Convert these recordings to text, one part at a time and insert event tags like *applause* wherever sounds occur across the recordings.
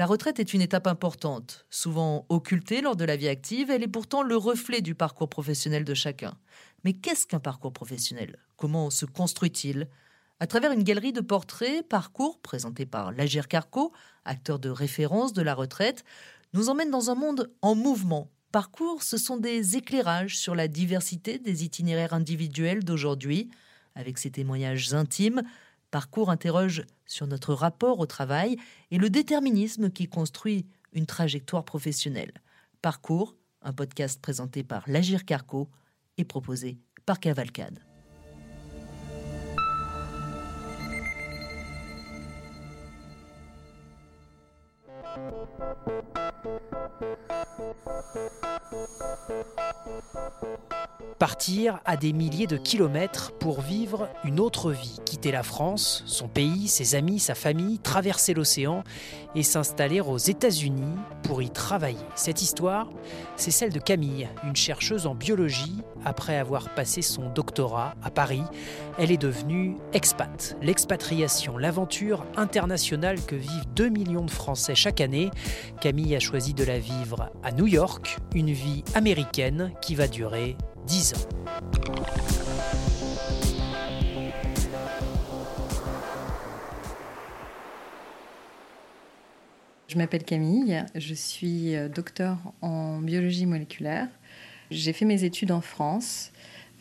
La retraite est une étape importante, souvent occultée lors de la vie active, elle est pourtant le reflet du parcours professionnel de chacun. Mais qu'est-ce qu'un parcours professionnel? Comment se construit-il? À travers une galerie de portraits, parcours présenté par Lagir Carco, acteur de référence de la retraite, nous emmène dans un monde en mouvement. Parcours, ce sont des éclairages sur la diversité des itinéraires individuels d'aujourd'hui. Avec ses témoignages intimes, Parcours interroge sur notre rapport au travail et le déterminisme qui construit une trajectoire professionnelle. Parcours, un podcast présenté par Lagir Carco et proposé par Cavalcade. Partir à des milliers de kilomètres pour vivre une autre vie, quitter la France, son pays, ses amis, sa famille, traverser l'océan et s'installer aux États-Unis pour y travailler. Cette histoire, c'est celle de Camille, une chercheuse en biologie. Après avoir passé son doctorat à Paris, elle est devenue expat. L'expatriation, l'aventure internationale que vivent 2 millions de Français chaque année. Camille a choisi de la vivre à New York, une vie américaine qui va durer 10 ans. Je m'appelle Camille, je suis euh, docteur en biologie moléculaire. J'ai fait mes études en France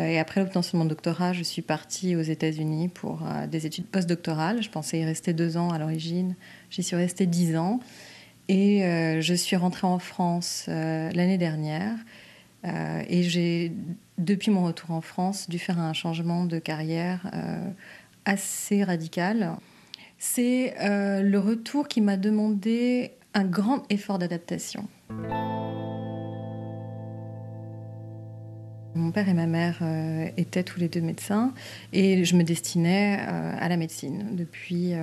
euh, et après l'obtention de mon doctorat, je suis partie aux États-Unis pour euh, des études postdoctorales. Je pensais y rester deux ans à l'origine, j'y suis restée dix ans et je suis rentrée en France l'année dernière euh, et j'ai, depuis mon retour en France, dû faire un changement de carrière euh, assez radical. C'est euh, le retour qui m'a demandé un grand effort d'adaptation. Mon père et ma mère étaient tous les deux médecins et je me destinais à la médecine depuis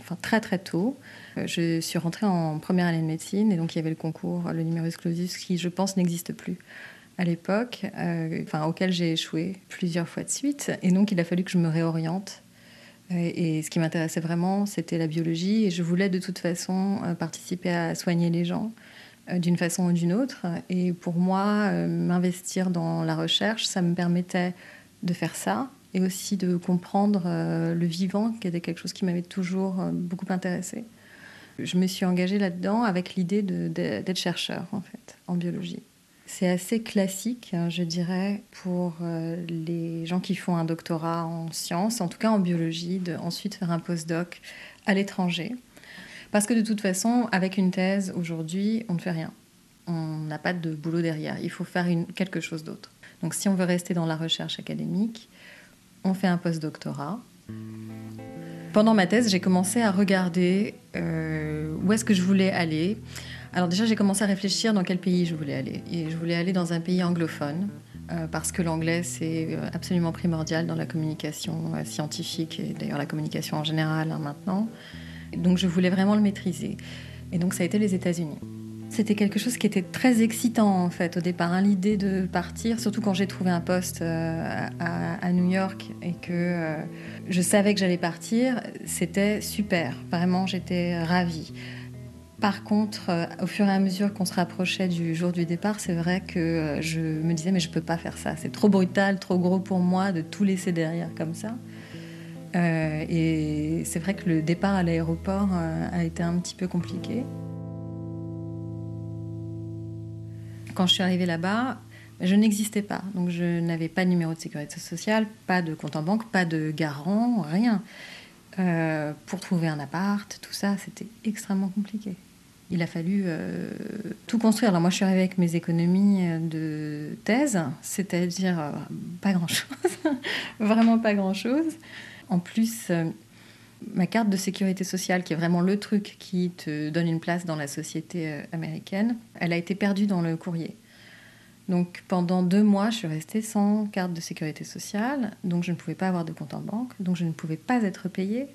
enfin, très très tôt. Je suis rentrée en première année de médecine et donc il y avait le concours, le numerus clausus, qui je pense n'existe plus à l'époque, euh, enfin, auquel j'ai échoué plusieurs fois de suite. Et donc, il a fallu que je me réoriente. Et, ce qui m'intéressait vraiment, c'était la biologie. Et je voulais de toute façon euh, participer à soigner les gens euh, d'une façon ou d'une autre. Et pour moi, m'investir dans la recherche, ça me permettait de faire ça et aussi de comprendre le vivant, qui était quelque chose qui m'avait toujours beaucoup intéressé. Je me suis engagée là-dedans avec l'idée d'être chercheur, en fait, en biologie. C'est assez classique, hein, je dirais, pour euh, les gens qui font un doctorat en sciences, en tout cas en biologie, de ensuite faire un postdoc à l'étranger. Parce que de toute façon, avec une thèse, aujourd'hui, on ne fait rien. On n'a pas de boulot derrière. Il faut faire quelque chose d'autre. Donc si on veut rester dans la recherche académique, on fait un postdoctorat. Pendant ma thèse, j'ai commencé à regarder euh, où est-ce que je voulais aller. Alors déjà, j'ai commencé à réfléchir dans quel pays je voulais aller. Et je voulais aller dans un pays anglophone, euh, parce que l'anglais, c'est euh, absolument primordial dans la communication euh, scientifique, et d'ailleurs la communication en général hein, maintenant. Donc je voulais vraiment le maîtriser. Et donc ça a été les États-Unis. C'était quelque chose qui était très excitant en fait au départ, hein, l'idée de partir, surtout quand j'ai trouvé un poste à, à, New York et que je savais que j'allais partir, c'était super, vraiment j'étais ravie. Par contre, euh, au fur et à mesure qu'on se rapprochait du jour du départ, c'est vrai que euh, je me disais mais je peux pas faire ça. C'est trop brutal, trop gros pour moi de tout laisser derrière comme ça. Euh, et c'est vrai que le départ à l'aéroport a été un petit peu compliqué. Quand je suis arrivée là-bas, je n'existais pas. Donc je n'avais pas de numéro de sécurité sociale, pas de compte en banque, pas de garant, rien. pour trouver un appart, tout ça, c'était extrêmement compliqué il a fallu euh, tout construire. Alors moi, je suis arrivée avec mes économies euh, de thèse, c'est-à-dire euh, pas grand-chose, *laughs* vraiment pas grand-chose. En plus, ma carte de sécurité sociale, qui est vraiment le truc qui te donne une place dans la société américaine, elle a été perdue dans le courrier. Donc pendant deux mois, je suis restée sans carte de sécurité sociale, donc je ne pouvais pas avoir de compte en banque, donc je ne pouvais pas être payée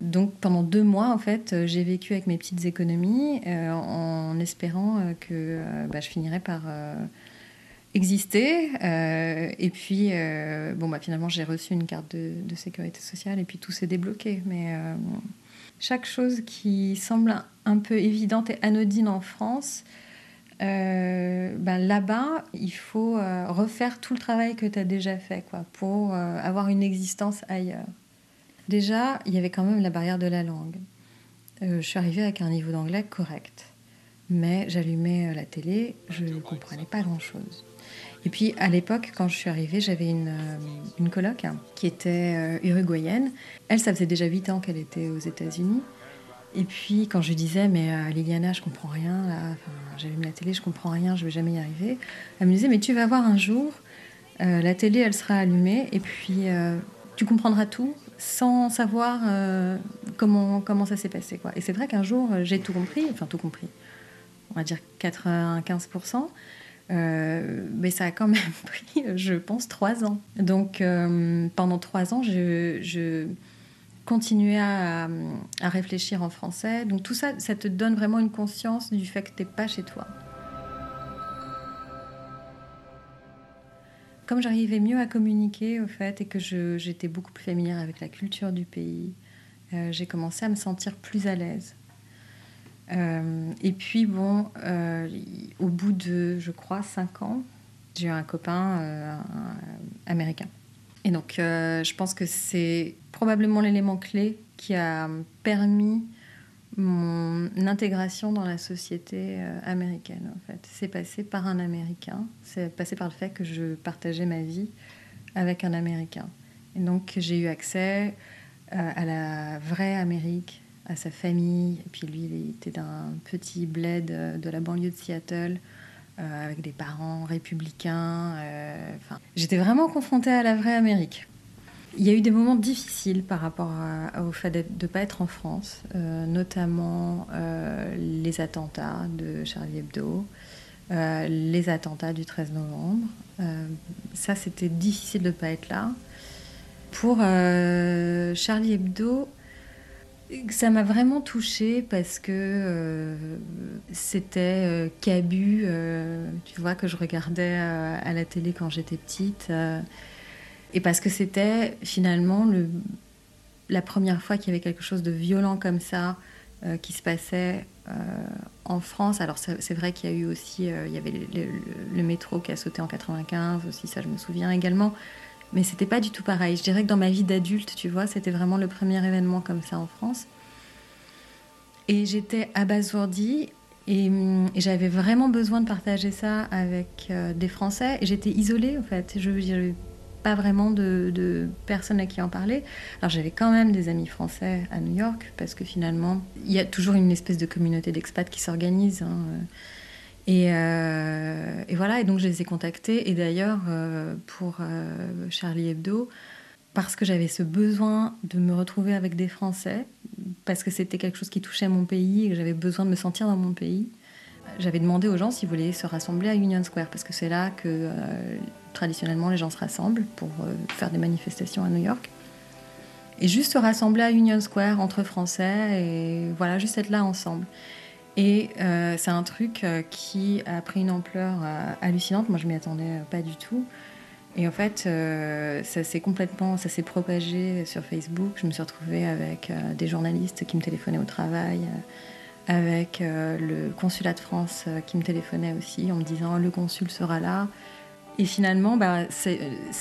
donc pendant deux mois, en fait, euh, j'ai vécu avec mes petites économies euh, en espérant euh, que bah, je finirais par exister. et puis, bon, bah, finalement, j'ai reçu une carte de, sécurité sociale et puis tout s'est débloqué. Mais chaque chose qui semble un peu évidente et anodine en France, ben là-bas, il faut refaire tout le travail que tu as déjà fait quoi, pour avoir une existence ailleurs. Déjà, il y avait quand même la barrière de la langue. je suis arrivée avec un niveau d'anglais correct, mais j'allumais la télé, je ne comprenais pas grand-chose. Et puis à l'époque, quand je suis arrivée, j'avais une, une coloc qui était uruguayenne. Elle, ça faisait déjà 8 ans qu'elle était aux États-Unis. Et puis quand je disais, mais euh, Liliana, je comprends rien, là, j'allume la télé, je comprends rien, je vais jamais y arriver, elle me disait, mais tu vas voir un jour, euh, la télé, elle sera allumée, et puis euh, tu comprendras tout sans savoir comment, comment ça s'est passé. Quoi. Et c'est vrai qu'un jour, j'ai tout compris, enfin tout compris, on va dire 95%. mais ça a quand même *laughs* pris, je pense, trois ans. Donc pendant trois ans, je, je continuer à, réfléchir en français. Donc tout ça, ça te donne vraiment une conscience du fait que tu n'es pas chez toi. Comme j'arrivais mieux à communiquer au fait et que j'étais beaucoup plus familière avec la culture du pays, euh, j'ai commencé à me sentir plus à l'aise. Euh, et puis bon, euh, au bout de, je crois, cinq ans, j'ai eu un copain américain. Et donc, je pense que c'est probablement l'élément clé qui a permis mon intégration dans la société euh, américaine. En fait, c'est passé par un Américain. C'est passé par le fait que je partageais ma vie avec un Américain. Et donc j'ai eu accès euh, à la vraie Amérique, à sa famille. Et puis lui, il était d'un petit bled euh, de la banlieue de Seattle. avec des parents républicains. J'étais vraiment confrontée à la vraie Amérique. Il y a eu des moments difficiles par rapport au fait de ne pas être en France, euh, notamment euh, les attentats de Charlie Hebdo, euh, les attentats du 13 novembre. ça, c'était difficile de ne pas être là. Pour Charlie Hebdo, ça m'a vraiment touchée parce que c'était Cabu, tu vois, que je regardais à la télé quand j'étais petite. Et parce que c'était finalement le, la première fois qu'il y avait quelque chose de violent comme ça euh, qui se passait euh, en France. Alors c'est vrai qu'il y a eu aussi, euh, il y avait le, métro qui a sauté en 95 aussi, ça je me souviens également. Mais c'était pas du tout pareil. Je dirais que dans ma vie d'adulte, tu vois, c'était vraiment le premier événement comme ça en France. Et j'étais abasourdie et, et j'avais vraiment besoin de partager ça avec des Français. Et j'étais isolée en fait. Je, je pas vraiment de, personnes à qui en parler. Alors j'avais quand même des amis français à New York, parce que finalement, il y a toujours une espèce de communauté d'expats qui s'organise. Hein, et, euh, et, voilà, et donc je les ai contactés. Et d'ailleurs, euh, pour euh, Charlie Hebdo, parce que j'avais ce besoin de me retrouver avec des Français, parce que c'était quelque chose qui touchait mon pays et que j'avais besoin de me sentir dans mon pays, j'avais demandé aux gens s'ils voulaient se rassembler à Union Square, parce que c'est là que traditionnellement les gens se rassemblent pour euh, faire des manifestations à New York. Et juste se rassembler à Union Square entre Français et voilà, juste être là ensemble. Et euh, c'est un truc euh, qui a pris une ampleur hallucinante. Moi, je m'y attendais pas du tout. Et en fait, ça s'est complètement, ça s'est propagé sur Facebook. Je me suis retrouvée avec des journalistes qui me téléphonaient au travail, avec le consulat de France qui me téléphonait aussi en me disant le consul sera là. Et finalement, bah,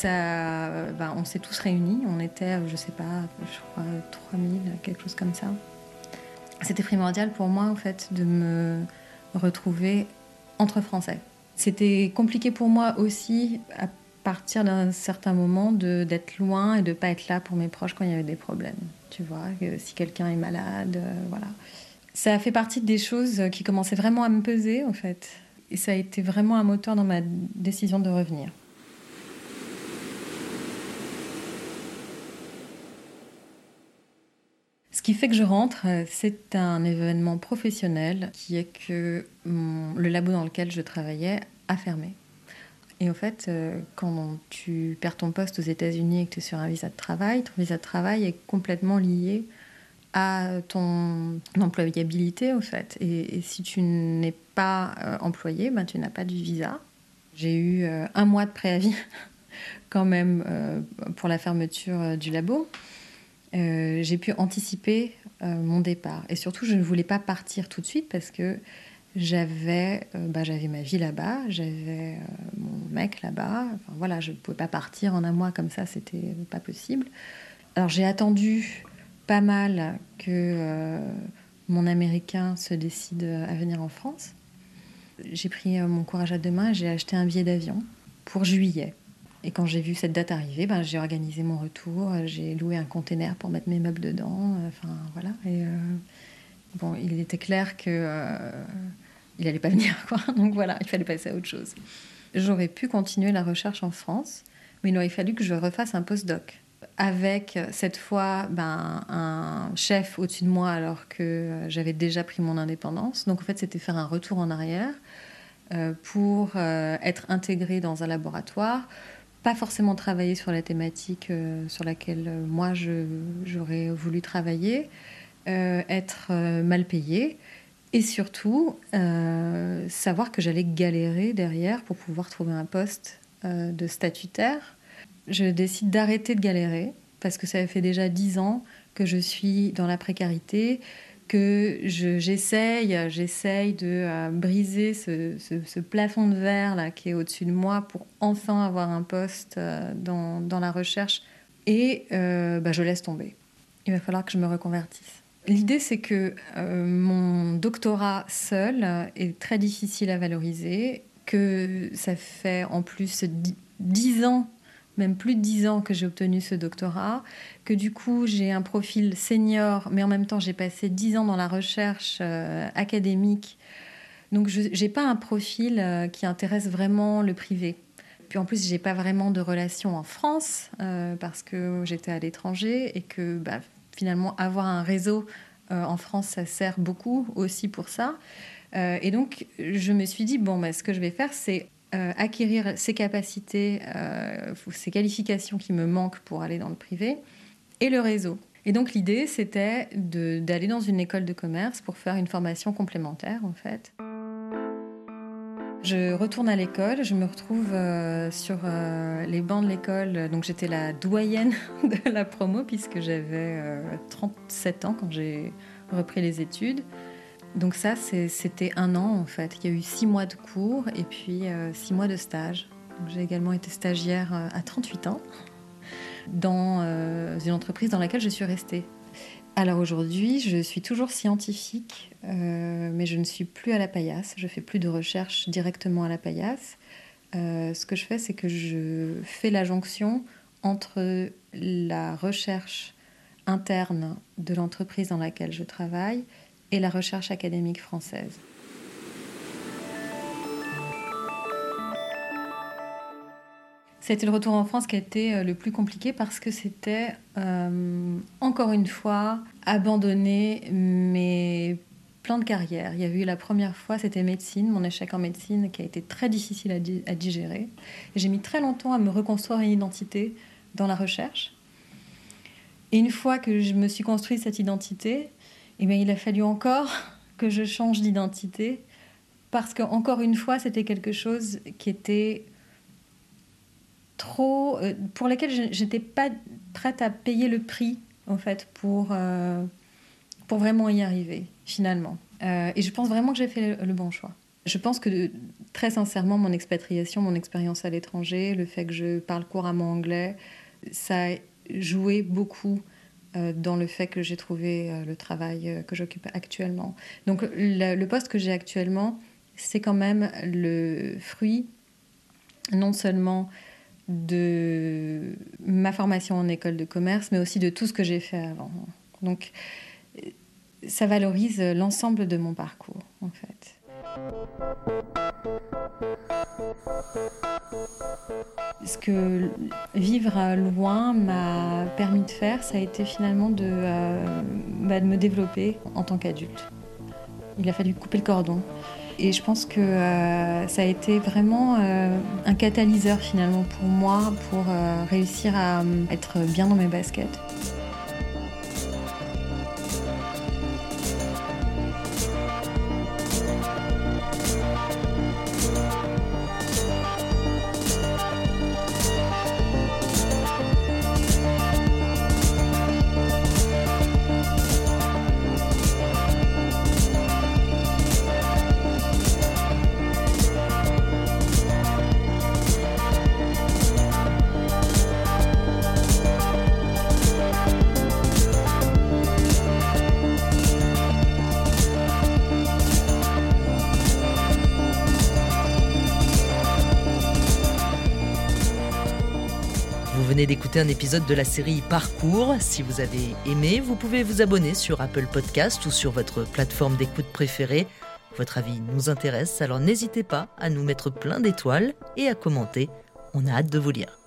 bah, on s'est tous réunis. On était, je sais pas, je crois 3000, quelque chose comme ça. C'était primordial pour moi, en fait, de me retrouver entre Français. C'était compliqué pour moi aussi, à partir d'un certain moment, d'être loin et de pas être là pour mes proches quand il y avait des problèmes. Tu vois, si quelqu'un est malade, euh, voilà. Ça a fait partie des choses qui commençaient vraiment à me peser, en fait. Et ça a été vraiment un moteur dans ma décision de revenir. Ce qui fait que je rentre, c'est un événement professionnel qui est que le labo dans lequel je travaillais a fermé. Et en fait, euh, quand tu perds ton poste aux États-Unis et que tu es sur un visa de travail, ton visa de travail est complètement lié à ton employabilité, au fait. Et, si tu n'es pas euh, employé, ben, tu n'as pas du visa. J'ai eu euh, un mois de préavis *laughs* quand même euh, pour la fermeture du labo. j'ai pu anticiper mon départ. Et surtout, je ne voulais pas partir tout de suite parce que j'avais bah, ma vie là-bas, j'avais mon mec là-bas. Voilà, je ne pouvais pas partir en un mois comme ça, c'était pas possible. Alors j'ai attendu pas mal que mon Américain se décide à venir en France. J'ai pris mon courage à deux mains j'ai acheté un billet d'avion pour juillet. Et quand j'ai vu cette date arriver, ben, j'ai organisé mon retour, j'ai loué un container pour mettre mes meubles dedans. Enfin, voilà. Et euh, bon, il était clair que euh, il n'allait pas *laughs* venir, quoi. Donc voilà, il fallait passer à autre chose. J'aurais pu continuer la recherche en France, mais il aurait fallu que je refasse un postdoc avec cette fois ben, un chef au-dessus de moi alors que j'avais déjà pris mon indépendance. Donc en fait, c'était faire un retour en arrière euh, pour être intégré dans un laboratoire, pas forcément travailler sur la thématique euh, sur laquelle euh, moi j'aurais voulu travailler, euh, être mal payé et surtout savoir que j'allais galérer derrière pour pouvoir trouver un poste de statutaire. Je décide d'arrêter de galérer parce que ça fait déjà dix ans que je suis dans la précarité, que j'essaye, j'essaye de euh, briser ce, plafond de verre là qui est au-dessus de moi pour enfin avoir un poste euh, dans, dans, la recherche et euh, bah, je laisse tomber. Il va falloir que je me reconvertisse. L'idée, c'est que mon doctorat seul est très difficile à valoriser, que ça fait en plus dix ans même plus de dix ans que j'ai obtenu ce doctorat, que du coup j'ai un profil senior, mais en même temps j'ai passé dix ans dans la recherche euh, académique. Donc je n'ai pas un profil euh, qui intéresse vraiment le privé. Puis en plus, j'ai pas vraiment de relation en France euh, parce que j'étais à l'étranger et que bah, finalement avoir un réseau en France, ça sert beaucoup aussi pour ça. et donc, je me suis dit, bon, bah, ce que je vais faire, c'est euh, acquérir ces capacités, euh, ces qualifications qui me manquent pour aller dans le privé, et le réseau. Et donc l'idée, c'était d'aller dans une école de commerce pour faire une formation complémentaire, en fait. Je retourne à l'école, je me retrouve euh, sur les bancs de l'école. Donc j'étais la doyenne *laughs* de la promo puisque j'avais 37 ans quand j'ai repris les études. Donc ça, c'était un an en fait. Il y a eu six mois de cours et puis euh, six mois de stage. J'ai également été stagiaire euh, à 38 ans dans euh, une entreprise dans laquelle je suis restée. Alors aujourd'hui, je suis toujours scientifique, mais je ne suis plus à la paillasse. Je fais plus de recherche directement à la paillasse. ce que je fais, c'est que je fais la jonction entre la recherche interne de l'entreprise dans laquelle je travaille et la recherche académique française. C'était le retour en France qui a été euh, le plus compliqué parce que c'était, euh, encore une fois, abandonner mes plans de carrière. Il y a eu la première fois, c'était médecine, mon échec en médecine qui a été très difficile à, digérer. J'ai mis très longtemps à me reconstruire une identité dans la recherche. Et une fois que je me suis construit cette identité, eh il a fallu encore *laughs* que je change d'identité parce que encore une fois, c'était quelque chose qui était trop euh, pour lequel je n'étais pas prête à payer le prix en fait pour euh, pour vraiment y arriver finalement. Euh, et je pense vraiment que j'ai fait le, bon choix. Je pense que très sincèrement, mon expatriation, mon expérience à l'étranger, le fait que je parle couramment anglais, ça a joué beaucoup dans le fait que j'ai trouvé euh, le travail euh, que j'occupe actuellement. Donc le, poste que j'ai actuellement, c'est quand même le fruit non seulement de ma formation en école de commerce, mais aussi de tout ce que j'ai fait avant. Donc ça valorise l'ensemble de mon parcours, en fait. Ce que vivre loin m'a permis de faire, ça a été finalement de, euh, bah, de me développer en tant qu'adulte. Il a fallu couper le cordon. Et je pense que euh, ça a été vraiment euh, un catalyseur finalement pour moi pour réussir à être bien dans mes baskets. D'écouter un épisode de la série Parcours. Si vous avez aimé, vous pouvez vous abonner sur Apple Podcast ou sur votre plateforme d'écoute préférée. Votre avis nous intéresse, alors n'hésitez pas à nous mettre plein d'étoiles et à commenter. On a hâte de vous lire.